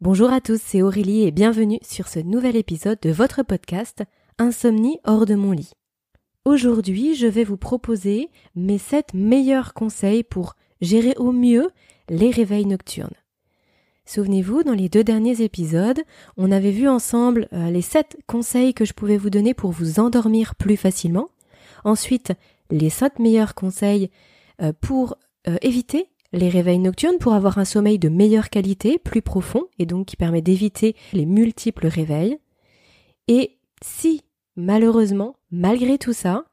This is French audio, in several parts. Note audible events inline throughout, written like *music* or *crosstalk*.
Bonjour à tous, c'est Aurélie et bienvenue sur ce nouvel épisode de votre podcast Insomnie hors de mon lit. Aujourd'hui, je vais vous proposer mes 7 meilleurs conseils pour gérer au mieux les réveils nocturnes. Souvenez-vous, dans les deux derniers épisodes, on avait vu ensemble euh, les 7 conseils que je pouvais vous donner pour vous endormir plus facilement. Ensuite, les 5 meilleurs conseils euh, pour euh, éviter les réveils nocturnes pour avoir un sommeil de meilleure qualité, plus profond, et donc qui permet d'éviter les multiples réveils. Et si, malheureusement, malgré tout ça,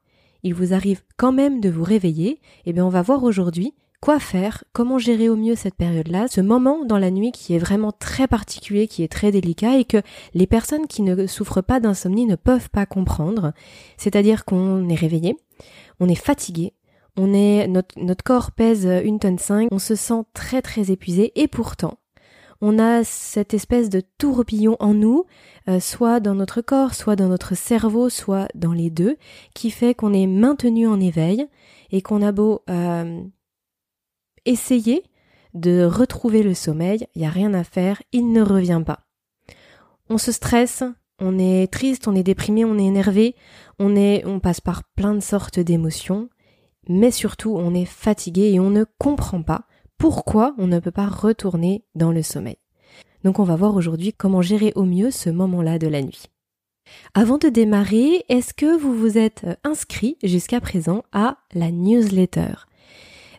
il vous arrive quand même de vous réveiller, eh bien on va voir aujourd'hui quoi faire, comment gérer au mieux cette période-là, ce moment dans la nuit qui est vraiment très particulier, qui est très délicat et que les personnes qui ne souffrent pas d'insomnie ne peuvent pas comprendre. C'est-à-dire qu'on est réveillé, on est fatigué, on est, notre, corps pèse une tonne cinq, on se sent très très épuisé. Et pourtant, on a cette espèce de tourbillon en nous, euh, soit dans notre corps, soit dans notre cerveau, soit dans les deux, qui fait qu'on est maintenu en éveil et qu'on a beau euh, essayer de retrouver le sommeil, il n'y a rien à faire, il ne revient pas. On se stresse, on est triste, on est déprimé, on est énervé, on est, on passe par plein de sortes d'émotions, mais surtout on est fatigué et on ne comprend pas pourquoi on ne peut pas retourner dans le sommeil. Donc on va voir aujourd'hui comment gérer au mieux ce moment-là de la nuit. Avant de démarrer, est-ce que vous vous êtes inscrit jusqu'à présent à la newsletter?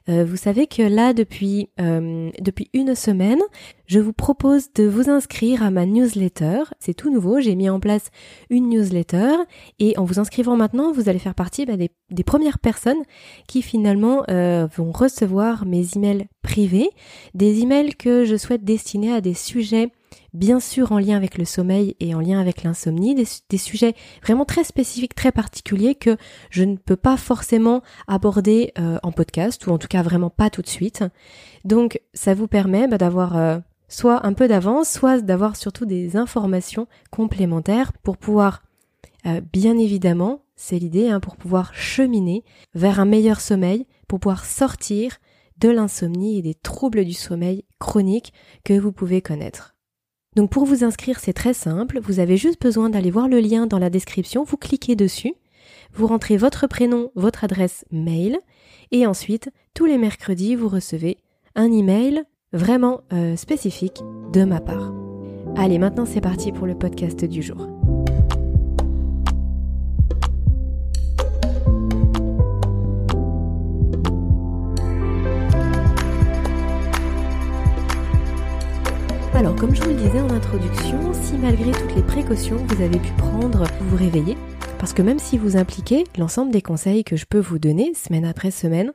Euh, vous savez que là, depuis, euh, depuis une semaine, je vous propose de vous inscrire à ma newsletter. C'est tout nouveau, j'ai mis en place une newsletter. Et en vous inscrivant maintenant, vous allez faire partie bah, des, premières personnes qui finalement euh, vont recevoir mes emails privés, des emails que je souhaite destiner à des sujets bien sûr en lien avec le sommeil et en lien avec l'insomnie, des, sujets vraiment très spécifiques, très particuliers que je ne peux pas forcément aborder euh, en podcast ou en tout cas vraiment pas tout de suite. Donc ça vous permet bah, d'avoir euh, soit un peu d'avance, soit d'avoir surtout des informations complémentaires pour pouvoir euh, bien évidemment, c'est l'idée, hein, pour pouvoir cheminer vers un meilleur sommeil, pour pouvoir sortir de l'insomnie et des troubles du sommeil chroniques que vous pouvez connaître. Donc pour vous inscrire, c'est très simple, vous avez juste besoin d'aller voir le lien dans la description, vous cliquez dessus, vous rentrez votre prénom, votre adresse mail, et ensuite, tous les mercredis, vous recevez un email vraiment euh, spécifique de ma part. Allez, maintenant c'est parti pour le podcast du jour. Alors, comme je vous le disais en introduction, si malgré toutes les précautions vous avez pu prendre, vous vous réveillez, parce que même si vous impliquez l'ensemble des conseils que je peux vous donner semaine après semaine,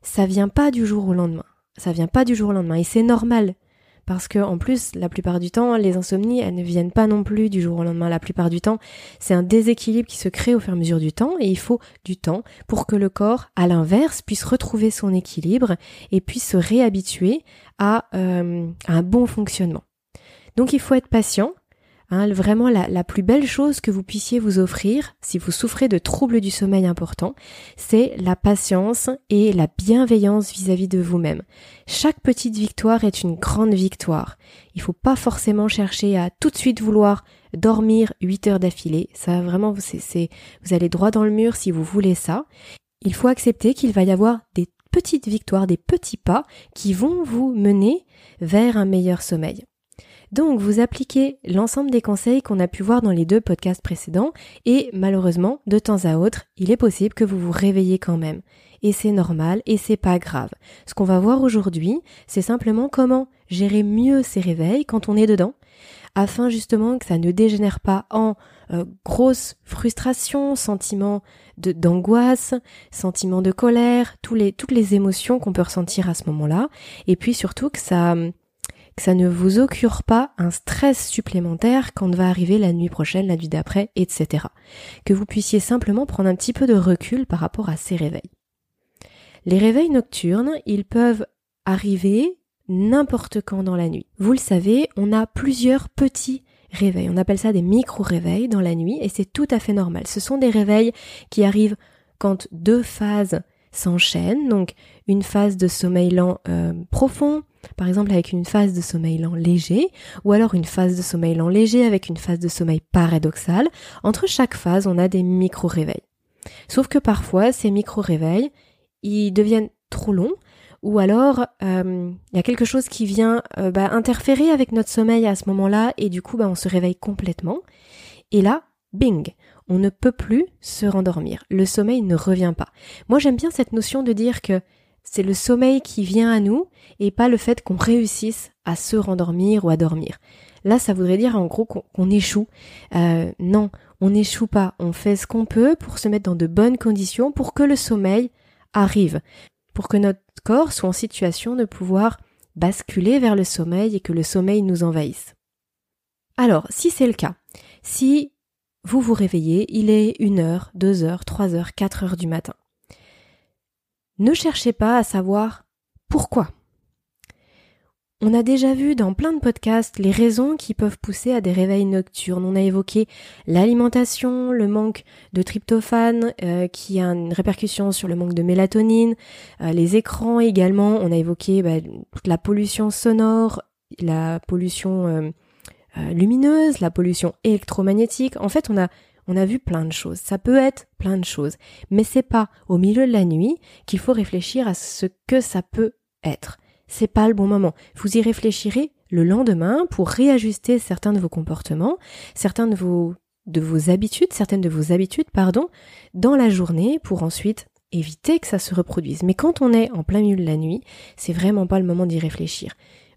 ça vient pas du jour au lendemain. Ça vient pas du jour au lendemain. Et c'est normal. Parce que, en plus, la plupart du temps, les insomnies, elles ne viennent pas non plus du jour au lendemain. La plupart du temps, c'est un déséquilibre qui se crée au fur et à mesure du temps et il faut du temps pour que le corps, à l'inverse, puisse retrouver son équilibre et puisse se réhabituer à, euh, un bon fonctionnement. Donc il faut être patient. Hein, vraiment la, plus belle chose que vous puissiez vous offrir si vous souffrez de troubles du sommeil importants, c'est la patience et la bienveillance vis-à-vis de vous-même. Chaque petite victoire est une grande victoire. Il faut pas forcément chercher à tout de suite vouloir dormir 8 heures d'affilée. Ça vraiment vous allez droit dans le mur si vous voulez ça. Il faut accepter qu'il va y avoir des petites victoires, des petits pas qui vont vous mener vers un meilleur sommeil. Donc vous appliquez l'ensemble des conseils qu'on a pu voir dans les deux podcasts précédents et malheureusement, de temps à autre, il est possible que vous vous réveillez quand même. Et c'est normal et c'est pas grave. Ce qu'on va voir aujourd'hui, c'est simplement comment gérer mieux ces réveils quand on est dedans, afin justement que ça ne dégénère pas en euh, grosse frustration, sentiment d'angoisse, sentiment de colère, tous les, toutes les émotions qu'on peut ressentir à ce moment-là, et puis surtout que ça que ça ne vous occure pas un stress supplémentaire quand va arriver la nuit prochaine, la nuit d'après, etc. Que vous puissiez simplement prendre un petit peu de recul par rapport à ces réveils. Les réveils nocturnes, ils peuvent arriver n'importe quand dans la nuit. Vous le savez, on a plusieurs petits réveils. On appelle ça des micro-réveils dans la nuit et c'est tout à fait normal. Ce sont des réveils qui arrivent quand deux phases s'enchaînent. Donc une phase de sommeil lent euh, profond, par exemple avec une phase de sommeil lent léger, ou alors une phase de sommeil lent léger avec une phase de sommeil paradoxal. Entre chaque phase, on a des micro-réveils. Sauf que parfois, ces micro-réveils, ils deviennent trop longs, ou alors euh, il y a quelque chose qui vient euh, bah, interférer avec notre sommeil à ce moment-là, et du coup, bah, on se réveille complètement. Et là, bing, on ne peut plus se rendormir. Le sommeil ne revient pas. Moi, j'aime bien cette notion de dire que c'est le sommeil qui vient à nous et pas le fait qu'on réussisse à se rendormir ou à dormir. Là, ça voudrait dire en gros qu'on échoue. Euh, non, on n'échoue pas. On fait ce qu'on peut pour se mettre dans de bonnes conditions pour que le sommeil arrive, pour que notre corps soit en situation de pouvoir basculer vers le sommeil et que le sommeil nous envahisse. Alors, si c'est le cas, si vous vous réveillez, il est une heure, deux heures, trois heures, quatre heures du matin. Ne cherchez pas à savoir pourquoi. On a déjà vu dans plein de podcasts les raisons qui peuvent pousser à des réveils nocturnes. On a évoqué l'alimentation, le manque de tryptophane euh, qui a une répercussion sur le manque de mélatonine, euh, les écrans également. On a évoqué bah, la pollution sonore, la pollution euh, lumineuse, la pollution électromagnétique. En fait, on a on a vu plein de choses. Ça peut être plein de choses, mais c'est pas au milieu de la nuit qu'il faut réfléchir à ce que ça peut être. C'est pas le bon moment. Vous y réfléchirez le lendemain pour réajuster certains de vos comportements, certains de vos de vos habitudes, certaines de vos habitudes, pardon, dans la journée pour ensuite éviter que ça se reproduise. Mais quand on est en plein milieu de la nuit, c'est vraiment pas le moment d'y réfléchir.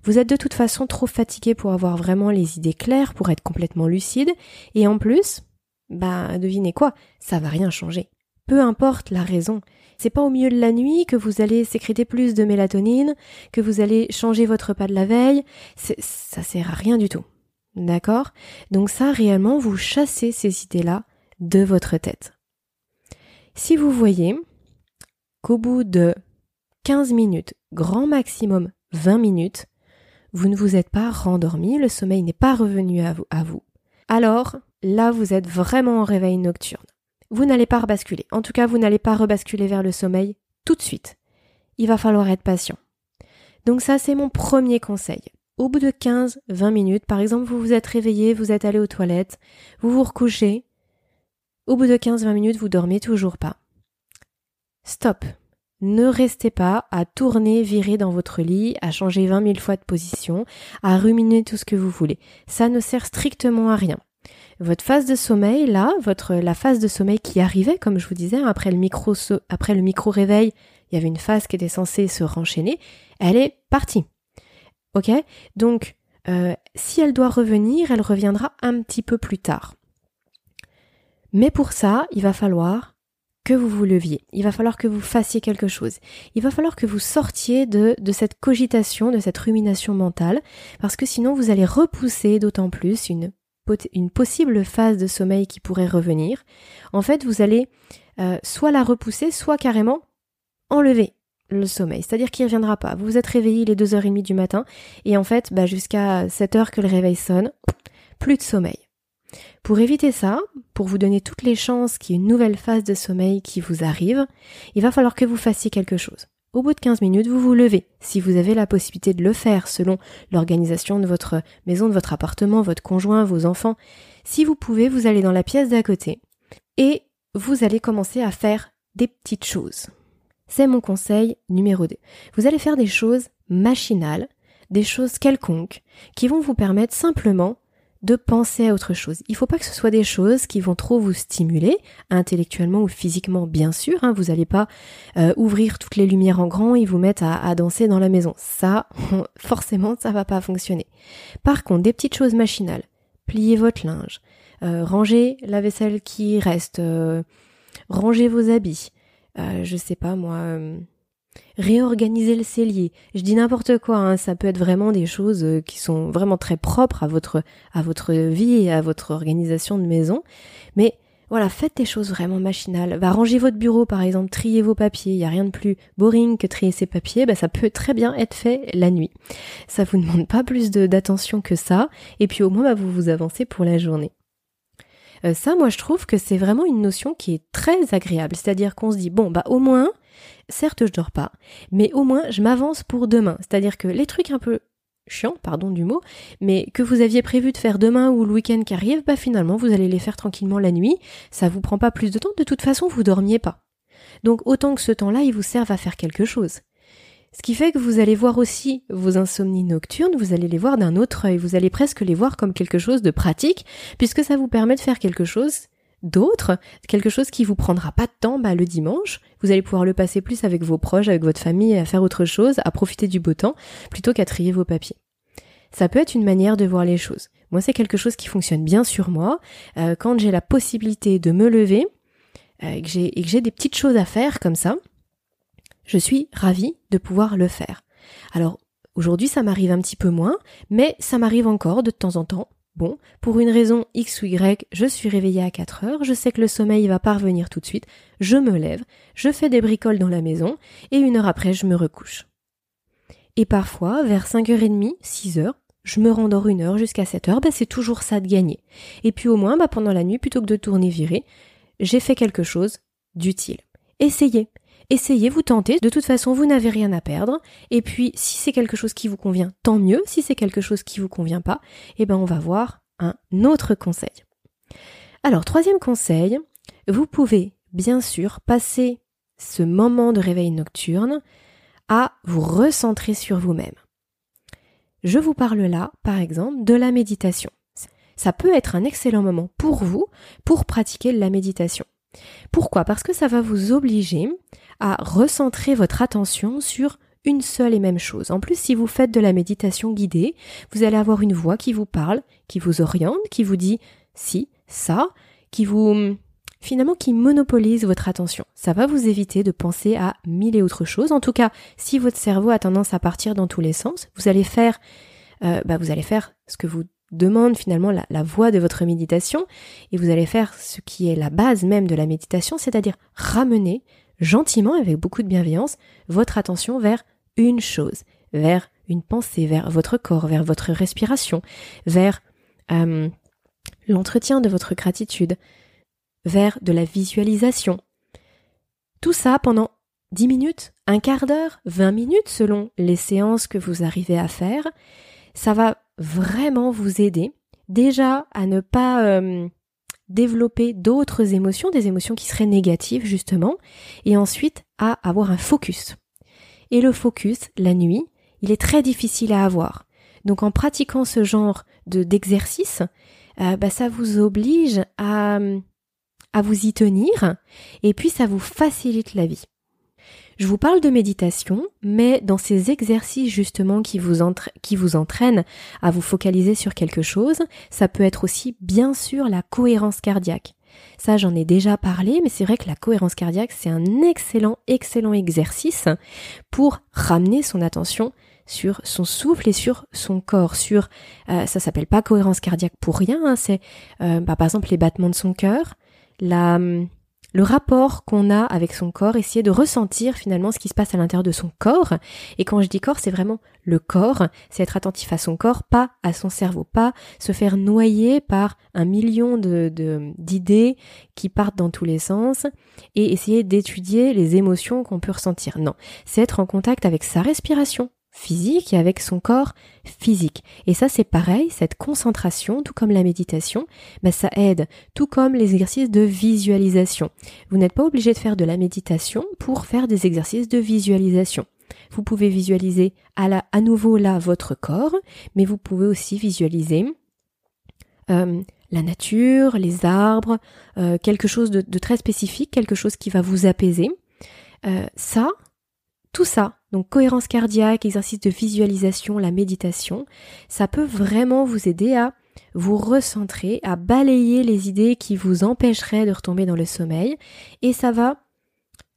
Vous êtes de toute façon trop fatigué pour avoir vraiment les idées claires, pour être complètement lucide, et en plus, bah, devinez quoi, ça va rien changer. Peu importe la raison. C'est pas au milieu de la nuit que vous allez sécréter plus de mélatonine, que vous allez changer votre repas de la veille, ça sert à rien du tout. D'accord? Donc ça, réellement, vous chassez ces idées-là de votre tête. Si vous voyez qu'au bout de 15 minutes, grand maximum 20 minutes, vous ne vous êtes pas rendormi, le sommeil n'est pas revenu à vous. Alors, là, vous êtes vraiment en réveil nocturne. Vous n'allez pas rebasculer. En tout cas, vous n'allez pas rebasculer vers le sommeil tout de suite. Il va falloir être patient. Donc ça, c'est mon premier conseil. Au bout de 15, 20 minutes, par exemple, vous vous êtes réveillé, vous êtes allé aux toilettes, vous vous recouchez. Au bout de 15, 20 minutes, vous dormez toujours pas. Stop. Ne restez pas à tourner, virer dans votre lit, à changer vingt mille fois de position, à ruminer tout ce que vous voulez. Ça ne sert strictement à rien. Votre phase de sommeil, là, votre, la phase de sommeil qui arrivait, comme je vous disais, après le micro, après le micro réveil, il y avait une phase qui était censée se renchaîner, elle est partie. Ok? Donc, euh, si elle doit revenir, elle reviendra un petit peu plus tard. Mais pour ça, il va falloir que vous vous leviez. Il va falloir que vous fassiez quelque chose. Il va falloir que vous sortiez de, de cette cogitation, de cette rumination mentale, parce que sinon vous allez repousser d'autant plus une, possible phase de sommeil qui pourrait revenir. En fait, vous allez euh, soit la repousser, soit carrément enlever le sommeil, c'est-à-dire qu'il ne reviendra pas. Vous vous êtes réveillé les 2h30 du matin, et en fait, bah, jusqu'à 7 heures que le réveil sonne, plus de sommeil. Pour éviter ça, pour vous donner toutes les chances qu'il y ait une nouvelle phase de sommeil qui vous arrive, il va falloir que vous fassiez quelque chose. Au bout de 15 minutes, vous vous levez, si vous avez la possibilité de le faire selon l'organisation de votre maison, de votre appartement, votre conjoint, vos enfants. Si vous pouvez, vous allez dans la pièce d'à côté et vous allez commencer à faire des petites choses. C'est mon conseil numéro 2. Vous allez faire des choses machinales, des choses quelconques, qui vont vous permettre simplement de penser à autre chose. Il ne faut pas que ce soit des choses qui vont trop vous stimuler, intellectuellement ou physiquement, bien sûr. Hein. vous n'allez pas euh, ouvrir toutes les lumières en grand et vous mettre à, danser dans la maison. Ça, *laughs* forcément, ça va pas fonctionner. Par contre, des petites choses machinales. Pliez votre linge, euh, rangez la vaisselle qui reste, euh, rangez vos habits. je sais pas moi réorganiser le cellier. Je dis n'importe quoi, hein, ça peut être vraiment des choses euh, qui sont vraiment très propres à votre, à votre vie et à votre organisation de maison. Mais voilà, faites des choses vraiment machinales. Va ranger votre bureau, par exemple, trier vos papiers. Il n'y a rien de plus boring que trier ses papiers. Bah, ça peut très bien être fait la nuit. Ça vous demande pas plus d'attention que ça. Et puis au moins, bah, vous vous avancez pour la journée. Euh, ça, moi, je trouve que c'est vraiment une notion qui est très agréable. C'est-à-dire qu'on se dit, bon, bah au moins, certes, je dors pas, mais au moins, je m'avance pour demain. C'est-à-dire que les trucs un peu chiants, pardon du mot, mais que vous aviez prévu de faire demain ou le week-end qui arrive, bah finalement, vous allez les faire tranquillement la nuit. Ça vous prend pas plus de temps. De toute façon, vous dormiez pas. Donc, autant que ce temps-là, il vous serve à faire quelque chose. Ce qui fait que vous allez voir aussi vos insomnies nocturnes, vous allez les voir d'un autre œil, vous allez presque les voir comme quelque chose de pratique, puisque ça vous permet de faire quelque chose d'autre, quelque chose qui vous prendra pas de temps bah, le dimanche. Vous allez pouvoir le passer plus avec vos proches, avec votre famille, à faire autre chose, à profiter du beau temps, plutôt qu'à trier vos papiers. Ça peut être une manière de voir les choses. Moi, c'est quelque chose qui fonctionne bien sur moi. Euh, quand j'ai la possibilité de me lever, euh, et que j'ai des petites choses à faire comme ça, je suis ravie de pouvoir le faire. Alors, aujourd'hui, ça m'arrive un petit peu moins, mais ça m'arrive encore de temps en temps. Bon, pour une raison X ou Y, je suis réveillée à 4 heures, je sais que le sommeil va pas revenir tout de suite, je me lève, je fais des bricoles dans la maison, et une heure après, je me recouche. Et parfois, vers 5h30, 6h, je me rendors une heure jusqu'à 7 heures, bah c'est toujours ça de gagner. Et puis au moins, bah pendant la nuit, plutôt que de tourner virer, j'ai fait quelque chose d'utile. Essayez. Essayez, vous tentez. De toute façon, vous n'avez rien à perdre. Et puis, si c'est quelque chose qui vous convient, tant mieux. Si c'est quelque chose qui vous convient pas, eh ben, on va voir un autre conseil. Alors, troisième conseil, vous pouvez, bien sûr, passer ce moment de réveil nocturne à vous recentrer sur vous-même. Je vous parle là, par exemple, de la méditation. Ça peut être un excellent moment pour vous pour pratiquer la méditation. Pourquoi? Parce que ça va vous obliger à recentrer votre attention sur une seule et même chose. En plus, si vous faites de la méditation guidée, vous allez avoir une voix qui vous parle, qui vous oriente, qui vous dit si, ça, qui vous finalement qui monopolise votre attention. Ça va vous éviter de penser à mille et autres choses. En tout cas, si votre cerveau a tendance à partir dans tous les sens, vous allez faire, euh, bah, vous allez faire ce que vous demande finalement la, la voie de votre méditation et vous allez faire ce qui est la base même de la méditation, c'est-à-dire ramener gentiment, avec beaucoup de bienveillance, votre attention vers une chose, vers une pensée, vers votre corps, vers votre respiration, vers euh, l'entretien de votre gratitude, vers de la visualisation. Tout ça pendant 10 minutes, un quart d'heure, 20 minutes selon les séances que vous arrivez à faire, ça va vraiment vous aider déjà à ne pas euh, développer d'autres émotions, des émotions qui seraient négatives justement, et ensuite à avoir un focus. Et le focus, la nuit, il est très difficile à avoir. Donc en pratiquant ce genre de d'exercice, euh, bah, ça vous oblige à, à vous y tenir, et puis ça vous facilite la vie. Je vous parle de méditation, mais dans ces exercices justement qui vous, entraînent à vous focaliser sur quelque chose, ça peut être aussi bien sûr la cohérence cardiaque. Ça, j'en ai déjà parlé, mais c'est vrai que la cohérence cardiaque, c'est un excellent, excellent exercice pour ramener son attention sur son souffle et sur son corps, sur euh, ça s'appelle pas cohérence cardiaque pour rien, hein, c'est euh, bah, par exemple les battements de son cœur, la hum, le rapport qu'on a avec son corps, essayer de ressentir finalement ce qui se passe à l'intérieur de son corps. Et quand je dis corps, c'est vraiment le corps, c'est être attentif à son corps, pas à son cerveau, pas se faire noyer par un million d'idées qui partent dans tous les sens et essayer d'étudier les émotions qu'on peut ressentir. Non, c'est être en contact avec sa respiration, physique et avec son corps physique. Et ça, c'est pareil, cette concentration, tout comme la méditation, bah, ça aide, tout comme les exercices de visualisation. Vous n'êtes pas obligé de faire de la méditation pour faire des exercices de visualisation. Vous pouvez visualiser à, la, à nouveau là votre corps, mais vous pouvez aussi visualiser euh, la nature, les arbres, euh, quelque chose de, très spécifique, quelque chose qui va vous apaiser. Euh, ça, tout ça, donc cohérence cardiaque, exercice de visualisation, la méditation, ça peut vraiment vous aider à vous recentrer, à balayer les idées qui vous empêcheraient de retomber dans le sommeil, et ça va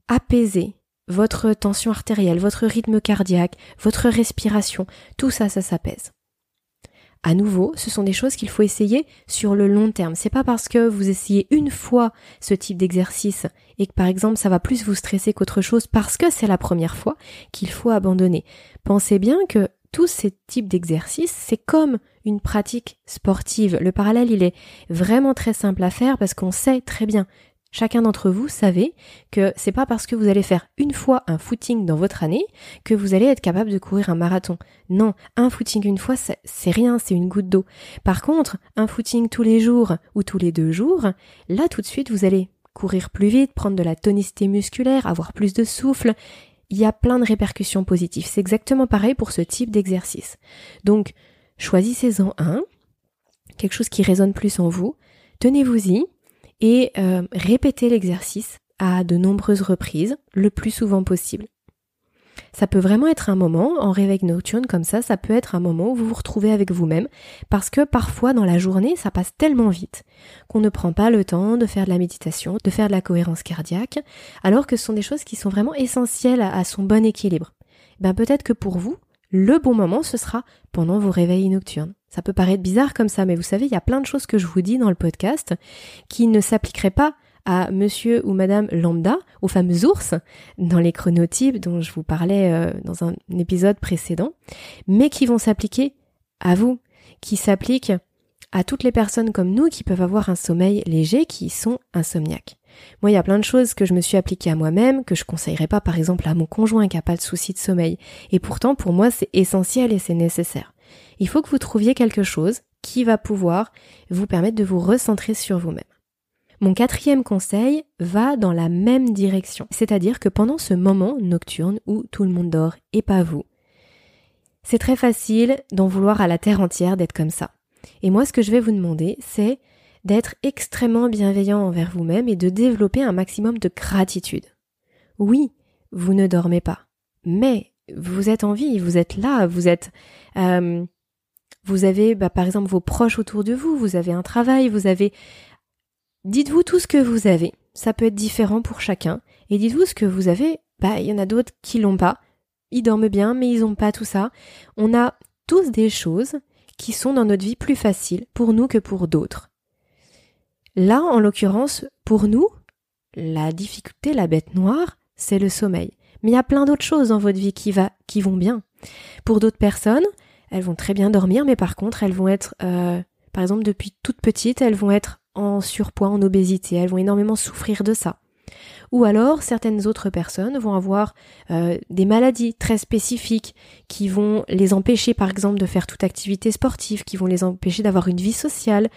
apaiser votre tension artérielle, votre rythme cardiaque, votre respiration, tout ça, ça s'apaise. À nouveau, ce sont des choses qu'il faut essayer sur le long terme. C'est pas parce que vous essayez une fois ce type d'exercice et que par exemple ça va plus vous stresser qu'autre chose parce que c'est la première fois qu'il faut abandonner. Pensez bien que tous ces types d'exercices, c'est comme une pratique sportive. Le parallèle, il est vraiment très simple à faire parce qu'on sait très bien Chacun d'entre vous savez que c'est pas parce que vous allez faire une fois un footing dans votre année que vous allez être capable de courir un marathon. Non, un footing une fois, c'est rien, c'est une goutte d'eau. Par contre, un footing tous les jours ou tous les deux jours, là tout de suite vous allez courir plus vite, prendre de la tonicité musculaire, avoir plus de souffle. Il y a plein de répercussions positives. C'est exactement pareil pour ce type d'exercice. Donc, choisissez-en un, quelque chose qui résonne plus en vous, tenez-vous-y, et euh, répétez l'exercice à de nombreuses reprises, le plus souvent possible. Ça peut vraiment être un moment, en réveil nocturne comme ça, ça peut être un moment où vous vous retrouvez avec vous-même, parce que parfois dans la journée, ça passe tellement vite qu'on ne prend pas le temps de faire de la méditation, de faire de la cohérence cardiaque, alors que ce sont des choses qui sont vraiment essentielles à, son bon équilibre. Ben peut-être que pour vous, le bon moment, ce sera pendant vos réveils nocturnes. Ça peut paraître bizarre comme ça, mais vous savez, il y a plein de choses que je vous dis dans le podcast qui ne s'appliqueraient pas à monsieur ou madame lambda, aux fameux ours, dans les chronotypes dont je vous parlais euh, dans un épisode précédent, mais qui vont s'appliquer à vous, qui s'appliquent à toutes les personnes comme nous qui peuvent avoir un sommeil léger, qui sont insomniaques. Moi, il y a plein de choses que je me suis appliquées à moi-même, que je conseillerais pas par exemple à mon conjoint qui a pas de souci de sommeil. Et pourtant, pour moi, c'est essentiel et c'est nécessaire. Il faut que vous trouviez quelque chose qui va pouvoir vous permettre de vous recentrer sur vous-même. Mon quatrième conseil va dans la même direction, c'est-à-dire que pendant ce moment nocturne où tout le monde dort et pas vous, c'est très facile d'en vouloir à la terre entière d'être comme ça. Et moi, ce que je vais vous demander, c'est d'être extrêmement bienveillant envers vous-même et de développer un maximum de gratitude. Oui, vous ne dormez pas, mais vous êtes en vie, vous êtes là, vous êtes, euh, vous avez, bah, par exemple, vos proches autour de vous, vous avez un travail, vous avez, dites-vous tout ce que vous avez. Ça peut être différent pour chacun. Et dites-vous ce que vous avez. Bah, il y en a d'autres qui l'ont pas. Ils dorment bien, mais ils n'ont pas tout ça. On a tous des choses qui sont dans notre vie plus faciles pour nous que pour d'autres. Là, en l'occurrence, pour nous, la difficulté, la bête noire, c'est le sommeil. Mais il y a plein d'autres choses dans votre vie qui, vont bien. Pour d'autres personnes, elles vont très bien dormir, mais par contre, elles vont être, euh, par exemple, depuis toute petite, elles vont être en surpoids, en obésité, elles vont énormément souffrir de ça. Ou alors certaines autres personnes vont avoir euh, des maladies très spécifiques qui vont les empêcher par exemple de faire toute activité sportive, qui vont les empêcher d'avoir une vie sociale,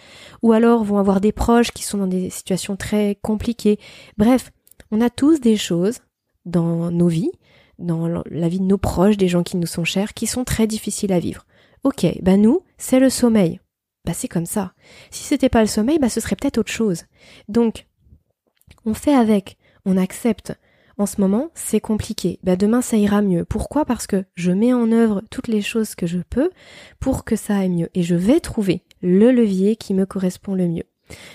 ou alors vont avoir des proches qui sont dans des situations très compliquées. Bref, on a tous des choses dans nos vies, dans la vie de nos proches, des gens qui nous sont chers, qui sont très difficiles à vivre. Ok, bah nous, c'est le sommeil. Bah c'est comme ça. Si c'était pas le sommeil, bah ce serait peut-être autre chose. Donc, on fait avec on accepte. En ce moment, c'est compliqué. Bah demain, ça ira mieux. Pourquoi? Parce que je mets en œuvre toutes les choses que je peux pour que ça aille mieux. Et je vais trouver le levier qui me correspond le mieux.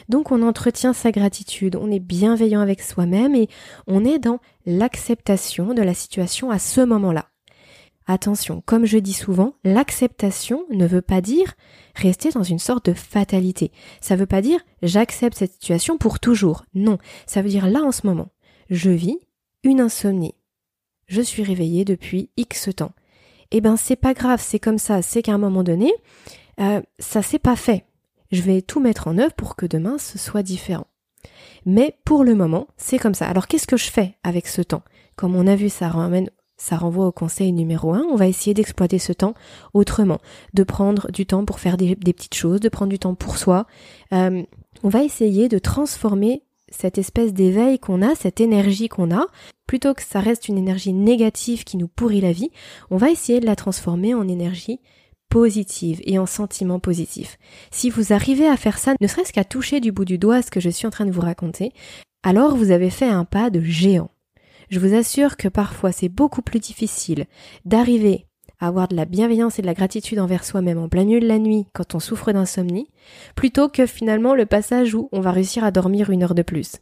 Donc on entretient sa gratitude, on est bienveillant avec soi-même et on est dans l'acceptation de la situation à ce moment-là. Attention, comme je dis souvent, l'acceptation ne veut pas dire rester dans une sorte de fatalité. Ça veut pas dire j'accepte cette situation pour toujours. Non, ça veut dire là en ce moment je vis une insomnie. Je suis réveillée depuis X temps. Eh ben c'est pas grave, c'est comme ça, c'est qu'à un moment donné, euh, ça s'est pas fait. Je vais tout mettre en œuvre pour que demain ce soit différent. Mais pour le moment, c'est comme ça. Alors qu'est-ce que je fais avec ce temps? Comme on a vu, ça ramène ça renvoie au conseil numéro un. On va essayer d'exploiter ce temps autrement, de prendre du temps pour faire des, petites choses, de prendre du temps pour soi. Euh, on va essayer de transformer cette espèce d'éveil qu'on a, cette énergie qu'on a, plutôt que ça reste une énergie négative qui nous pourrit la vie, on va essayer de la transformer en énergie positive et en sentiment positif. Si vous arrivez à faire ça, ne serait-ce qu'à toucher du bout du doigt ce que je suis en train de vous raconter, alors vous avez fait un pas de géant. Je vous assure que parfois c'est beaucoup plus difficile d'arriver avoir de la bienveillance et de la gratitude envers soi-même en plein milieu de la nuit quand on souffre d'insomnie, plutôt que finalement le passage où on va réussir à dormir une heure de plus.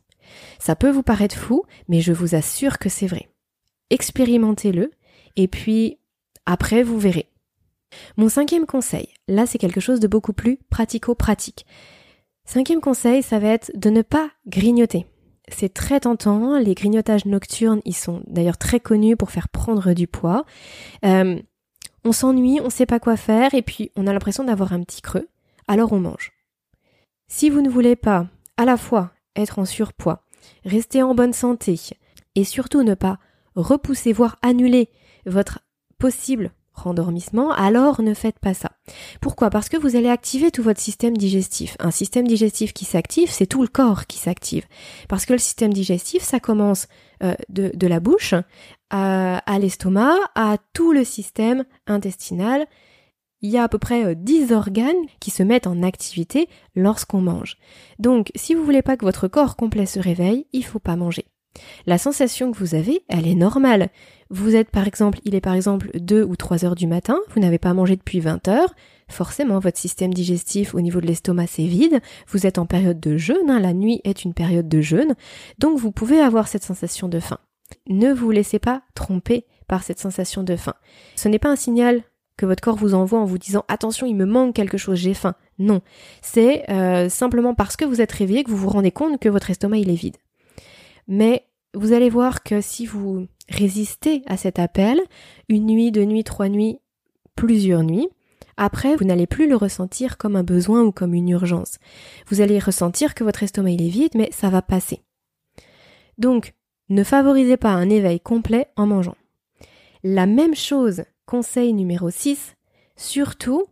Ça peut vous paraître fou, mais je vous assure que c'est vrai. Expérimentez-le, et puis après vous verrez. Mon cinquième conseil, là c'est quelque chose de beaucoup plus pratico-pratique. Cinquième conseil, ça va être de ne pas grignoter. C'est très tentant, les grignotages nocturnes, ils sont d'ailleurs très connus pour faire prendre du poids. Euh, on s'ennuie, on sait pas quoi faire, et puis on a l'impression d'avoir un petit creux, alors on mange. Si vous ne voulez pas à la fois être en surpoids, rester en bonne santé, et surtout ne pas repousser, voire annuler votre possible rendormissement, alors ne faites pas ça. Pourquoi? Parce que vous allez activer tout votre système digestif. Un système digestif qui s'active, c'est tout le corps qui s'active. Parce que le système digestif, ça commence euh, de, la bouche à, l'estomac, à tout le système intestinal. Il y a à peu près 10 euh, organes qui se mettent en activité lorsqu'on mange. Donc, si vous voulez pas que votre corps complet se réveille, il faut pas manger. La sensation que vous avez, elle est normale. Vous êtes par exemple, il est par exemple 2 ou 3 heures du matin, vous n'avez pas mangé depuis 20 heures, forcément votre système digestif au niveau de l'estomac c'est vide, vous êtes en période de jeûne, hein, la nuit est une période de jeûne, donc vous pouvez avoir cette sensation de faim. Ne vous laissez pas tromper par cette sensation de faim. Ce n'est pas un signal que votre corps vous envoie en vous disant attention il me manque quelque chose, j'ai faim. Non, c'est euh, simplement parce que vous êtes réveillé que vous vous rendez compte que votre estomac il est vide. Mais vous allez voir que si vous résistez à cet appel, une nuit, deux nuits, trois nuits, plusieurs nuits, après, vous n'allez plus le ressentir comme un besoin ou comme une urgence. Vous allez ressentir que votre estomac il est vide, mais ça va passer. Donc, ne favorisez pas un éveil complet en mangeant. La même chose, conseil numéro 6, surtout,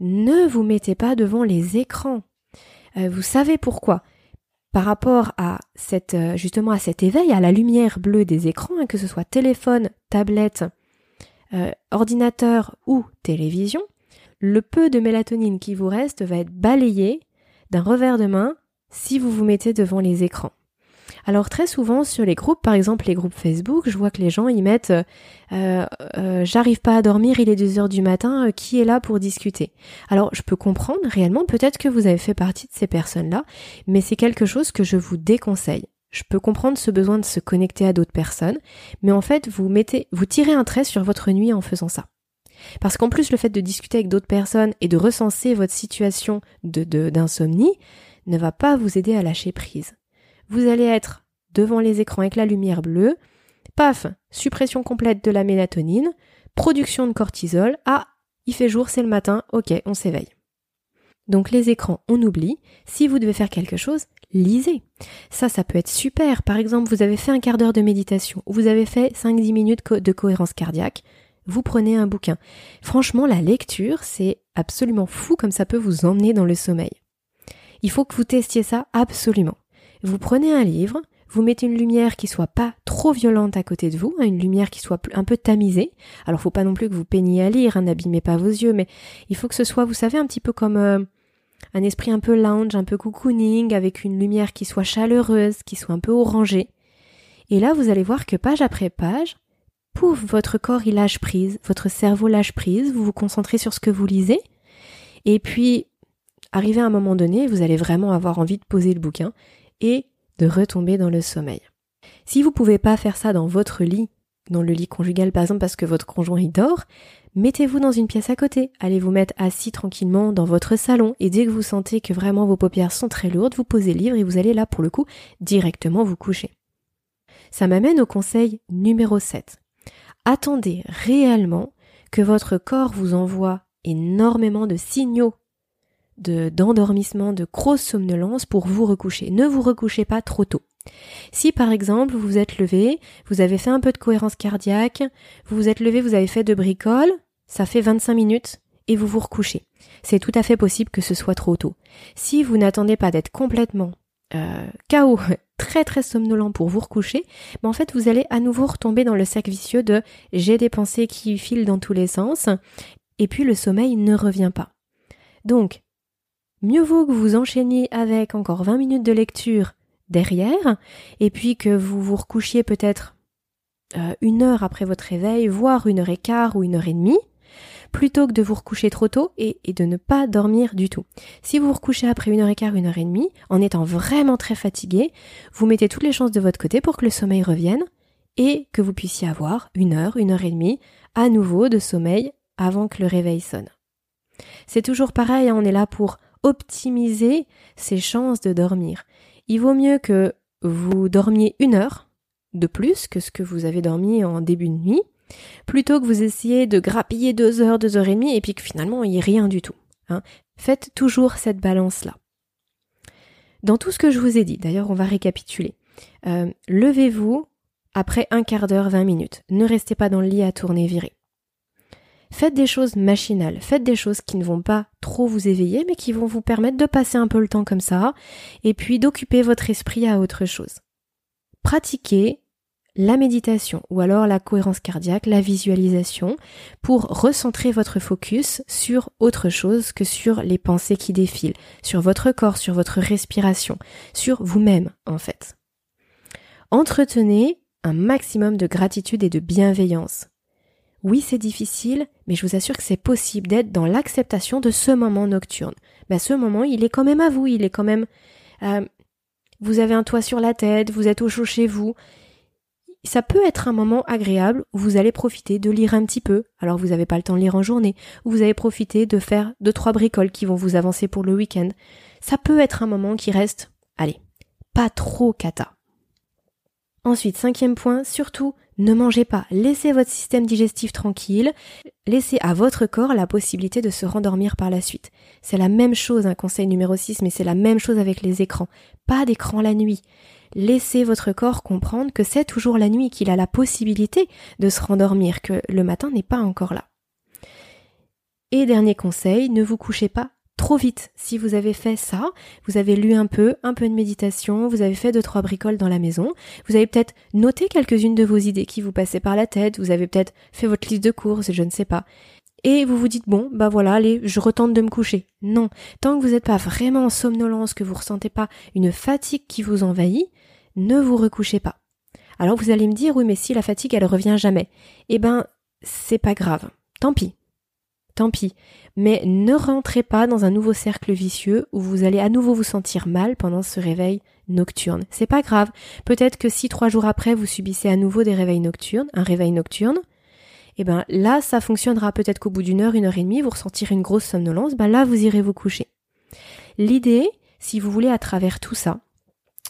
ne vous mettez pas devant les écrans. Euh, vous savez pourquoi? Par rapport à cette, euh, justement à cet éveil, à la lumière bleue des écrans, hein, que ce soit téléphone, tablette, euh, ordinateur ou télévision, le peu de mélatonine qui vous reste va être balayé d'un revers de main si vous vous mettez devant les écrans. Alors très souvent sur les groupes, par exemple les groupes Facebook, je vois que les gens y mettent euh, euh, j'arrive pas à dormir, il est 2 heures du matin, euh, qui est là pour discuter? Alors je peux comprendre réellement, peut-être que vous avez fait partie de ces personnes-là, mais c'est quelque chose que je vous déconseille. Je peux comprendre ce besoin de se connecter à d'autres personnes, mais en fait vous mettez, vous tirez un trait sur votre nuit en faisant ça. Parce qu'en plus le fait de discuter avec d'autres personnes et de recenser votre situation de d'insomnie ne va pas vous aider à lâcher prise vous allez être devant les écrans avec la lumière bleue, paf, suppression complète de la mélatonine, production de cortisol, ah, il fait jour, c'est le matin, ok, on s'éveille. Donc les écrans, on oublie. Si vous devez faire quelque chose, lisez. Ça, ça peut être super. Par exemple, vous avez fait un quart d'heure de méditation, ou vous avez fait 5-10 minutes de cohérence cardiaque, vous prenez un bouquin. Franchement, la lecture, c'est absolument fou comme ça peut vous emmener dans le sommeil. Il faut que vous testiez ça absolument. Vous prenez un livre, vous mettez une lumière qui soit pas trop violente à côté de vous, hein, une lumière qui soit un peu tamisée. Alors faut pas non plus que vous peigniez à lire, hein, n'abîmez pas vos yeux, mais il faut que ce soit, vous savez, un petit peu comme euh, un esprit un peu lounge, un peu cocooning, avec une lumière qui soit chaleureuse, qui soit un peu orangée. Et là, vous allez voir que page après page, pouf, votre corps il lâche prise, votre cerveau lâche prise, vous vous concentrez sur ce que vous lisez, et puis, arrivé à un moment donné, vous allez vraiment avoir envie de poser le bouquin et de retomber dans le sommeil. Si vous pouvez pas faire ça dans votre lit, dans le lit conjugal par exemple parce que votre conjoint y dort, mettez-vous dans une pièce à côté, allez vous mettre assis tranquillement dans votre salon et dès que vous sentez que vraiment vos paupières sont très lourdes, vous posez le livre et vous allez là pour le coup directement vous coucher. Ça m'amène au conseil numéro 7. Attendez réellement que votre corps vous envoie énormément de signaux d'endormissement, de grosse somnolence pour vous recoucher. Ne vous recouchez pas trop tôt. Si par exemple vous vous êtes levé, vous avez fait un peu de cohérence cardiaque, vous vous êtes levé, vous avez fait de bricole, ça fait 25 minutes et vous vous recouchez. C'est tout à fait possible que ce soit trop tôt. Si vous n'attendez pas d'être complètement euh, KO, *laughs* très très somnolent pour vous recoucher, mais en fait vous allez à nouveau retomber dans le cercle vicieux de j'ai des pensées qui filent dans tous les sens et puis le sommeil ne revient pas. Donc mieux vaut que vous enchaîniez avec encore 20 minutes de lecture derrière, et puis que vous vous recouchiez peut-être euh, une heure après votre réveil, voire une heure et quart ou une heure et demie, plutôt que de vous recoucher trop tôt et, et, de ne pas dormir du tout. Si vous vous recouchez après une heure et quart, une heure et demie, en étant vraiment très fatigué, vous mettez toutes les chances de votre côté pour que le sommeil revienne et que vous puissiez avoir une heure, une heure et demie à nouveau de sommeil avant que le réveil sonne. C'est toujours pareil, hein, on est là pour optimiser ses chances de dormir. Il vaut mieux que vous dormiez une heure de plus que ce que vous avez dormi en début de nuit, Plutôt que vous essayez de grappiller deux heures, deux heures et demie, et puis que finalement il n'y ait rien du tout. Hein. Faites toujours cette balance-là. Dans tout ce que je vous ai dit, d'ailleurs on va récapituler. Euh, levez-vous après un quart d'heure, vingt minutes. Ne restez pas dans le lit à tourner virer. Faites des choses machinales, faites des choses qui ne vont pas trop vous éveiller, mais qui vont vous permettre de passer un peu le temps comme ça, et puis d'occuper votre esprit à autre chose. Pratiquez la méditation ou alors la cohérence cardiaque, la visualisation, pour recentrer votre focus sur autre chose que sur les pensées qui défilent, sur votre corps, sur votre respiration, sur vous-même en fait. Entretenez un maximum de gratitude et de bienveillance. Oui, c'est difficile, mais je vous assure que c'est possible d'être dans l'acceptation de ce moment nocturne. Ben, ce moment, il est quand même à vous, il est quand même... Euh, vous avez un toit sur la tête, vous êtes au chaud chez vous. Ça peut être un moment agréable où vous allez profiter de lire un petit peu. Alors vous n'avez pas le temps de lire en journée. Ou vous allez profiter de faire deux trois bricoles qui vont vous avancer pour le week-end. Ça peut être un moment qui reste, allez, pas trop cata. Ensuite, cinquième point, surtout, ne mangez pas. Laissez votre système digestif tranquille. Laissez à votre corps la possibilité de se rendormir par la suite. C'est la même chose, un conseil numéro 6, mais c'est la même chose avec les écrans. Pas d'écran la nuit. Laissez votre corps comprendre que c'est toujours la nuit, qu'il a la possibilité de se rendormir, que le matin n'est pas encore là. Et dernier conseil, ne vous couchez pas trop vite. Si vous avez fait ça, vous avez lu un peu, un peu de méditation, vous avez fait deux trois bricoles dans la maison, vous avez peut-être noté quelques-unes de vos idées qui vous passaient par la tête, vous avez peut-être fait votre liste de courses, je ne sais pas. Et vous vous dites bon, bah voilà, allez, je retente de me coucher. Non, tant que vous n'êtes pas vraiment en somnolence, que vous ressentez pas une fatigue qui vous envahit, ne vous recouchez pas. Alors vous allez me dire oui mais si la fatigue elle revient jamais. Eh ben c'est pas grave. Tant pis tant pis. Mais ne rentrez pas dans un nouveau cercle vicieux où vous allez à nouveau vous sentir mal pendant ce réveil nocturne. C'est pas grave. Peut-être que si trois jours après vous subissez à nouveau des réveils nocturnes, un réveil nocturne, eh ben là ça fonctionnera. Peut-être qu'au bout d'une heure, une heure et demie, vous ressentirez une grosse somnolence, ben là vous irez vous coucher. L'idée, si vous voulez à travers tout ça,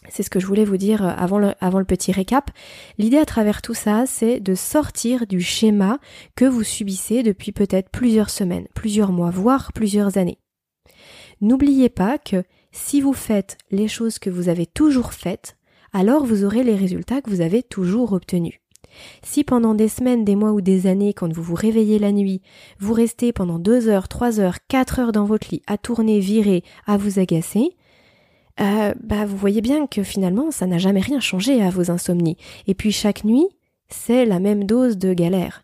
c'est ce que je voulais vous dire euh, avant le, avant le petit récap. L'idée à travers tout ça, c'est de sortir du schéma que vous subissez depuis peut-être plusieurs semaines, plusieurs mois, voire plusieurs années. N'oubliez pas que si vous faites les choses que vous avez toujours faites, alors vous aurez les résultats que vous avez toujours obtenus. Si pendant des semaines, des mois ou des années, quand vous vous réveillez la nuit, vous restez pendant deux heures, trois heures, quatre heures dans votre lit à tourner, virer, à vous agacer, euh, bah vous voyez bien que finalement ça n'a jamais rien changé à vos insomnies. Et puis chaque nuit, c'est la même dose de galère.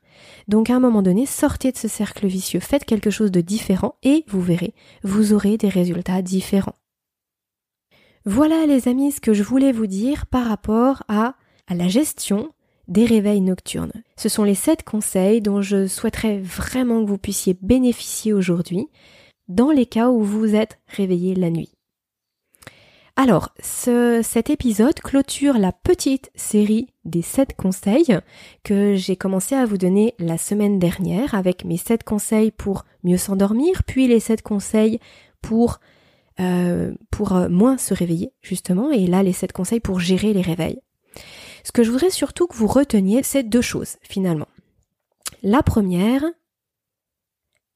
Donc à un moment donné, sortez de ce cercle vicieux, faites quelque chose de différent et vous verrez, vous aurez des résultats différents. Voilà les amis ce que je voulais vous dire par rapport à, à la gestion des réveils nocturnes. Ce sont les sept conseils dont je souhaiterais vraiment que vous puissiez bénéficier aujourd'hui dans les cas où vous êtes réveillé la nuit. Alors, cet épisode clôture la petite série des 7 conseils que j'ai commencé à vous donner la semaine dernière avec mes 7 conseils pour mieux s'endormir, puis les 7 conseils pour, euh, pour euh, moins se réveiller, justement, et là les 7 conseils pour gérer les réveils. Ce que je voudrais surtout que vous reteniez, c'est deux choses, finalement. La première,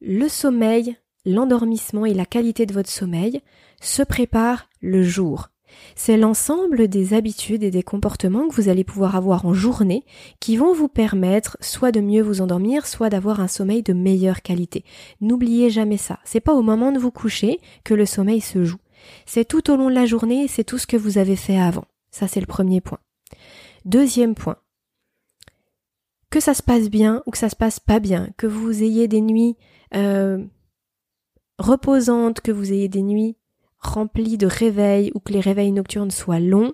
le sommeil, l'endormissement et la qualité de votre sommeil se prépare le jour. C'est l'ensemble des habitudes et des comportements que vous allez pouvoir avoir en journée qui vont vous permettre soit de mieux vous endormir, soit d'avoir un sommeil de meilleure qualité. N'oubliez jamais ça. C'est pas au moment de vous coucher que le sommeil se joue. C'est tout au long de la journée, c'est tout ce que vous avez fait avant. Ça, c'est le premier point. Deuxième point. Que ça se passe bien ou que ça se passe pas bien, que vous ayez des nuits euh, reposantes, que vous ayez des nuits rempli de réveils ou que les réveils nocturnes soient longs,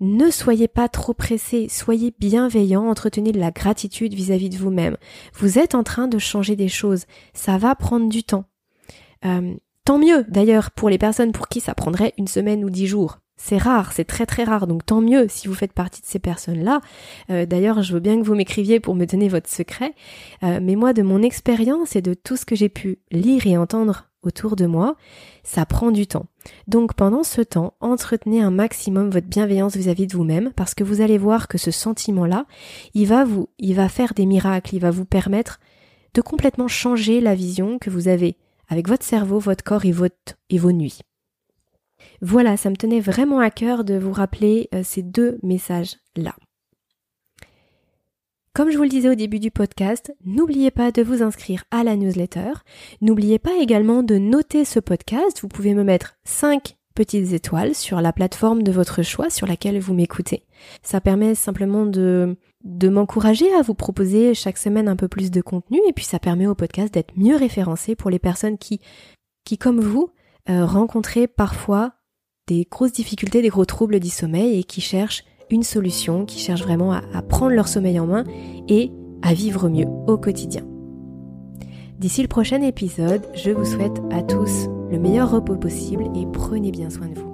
ne soyez pas trop pressé, soyez bienveillant, entretenez de la gratitude vis-à-vis de vous-même. Vous êtes en train de changer des choses, ça va prendre du temps. Euh, tant mieux d'ailleurs pour les personnes pour qui ça prendrait une semaine ou dix jours. C'est rare, c'est très très rare, donc tant mieux si vous faites partie de ces personnes-là. Euh, d'ailleurs, je veux bien que vous m'écriviez pour me donner votre secret, euh, mais moi, de mon expérience et de tout ce que j'ai pu lire et entendre autour de moi, ça prend du temps. Donc pendant ce temps, entretenez un maximum votre bienveillance vis-à-vis de vous-même parce que vous allez voir que ce sentiment-là, il va vous, il va faire des miracles, il va vous permettre de complètement changer la vision que vous avez avec votre cerveau, votre corps et, votre, et vos nuits. Voilà, ça me tenait vraiment à cœur de vous rappeler euh, ces deux messages-là. Comme je vous le disais au début du podcast, n'oubliez pas de vous inscrire à la newsletter. N'oubliez pas également de noter ce podcast. Vous pouvez me mettre 5 petites étoiles sur la plateforme de votre choix sur laquelle vous m'écoutez. Ça permet simplement de, m'encourager à vous proposer chaque semaine un peu plus de contenu et puis ça permet au podcast d'être mieux référencé pour les personnes qui, qui comme vous, euh, rencontrez parfois des grosses difficultés, des gros troubles du sommeil et qui cherchent une solution, qui cherchent vraiment à prendre leur sommeil en main et à vivre mieux au quotidien. D'ici le prochain épisode, je vous souhaite à tous le meilleur repos possible et prenez bien soin de vous.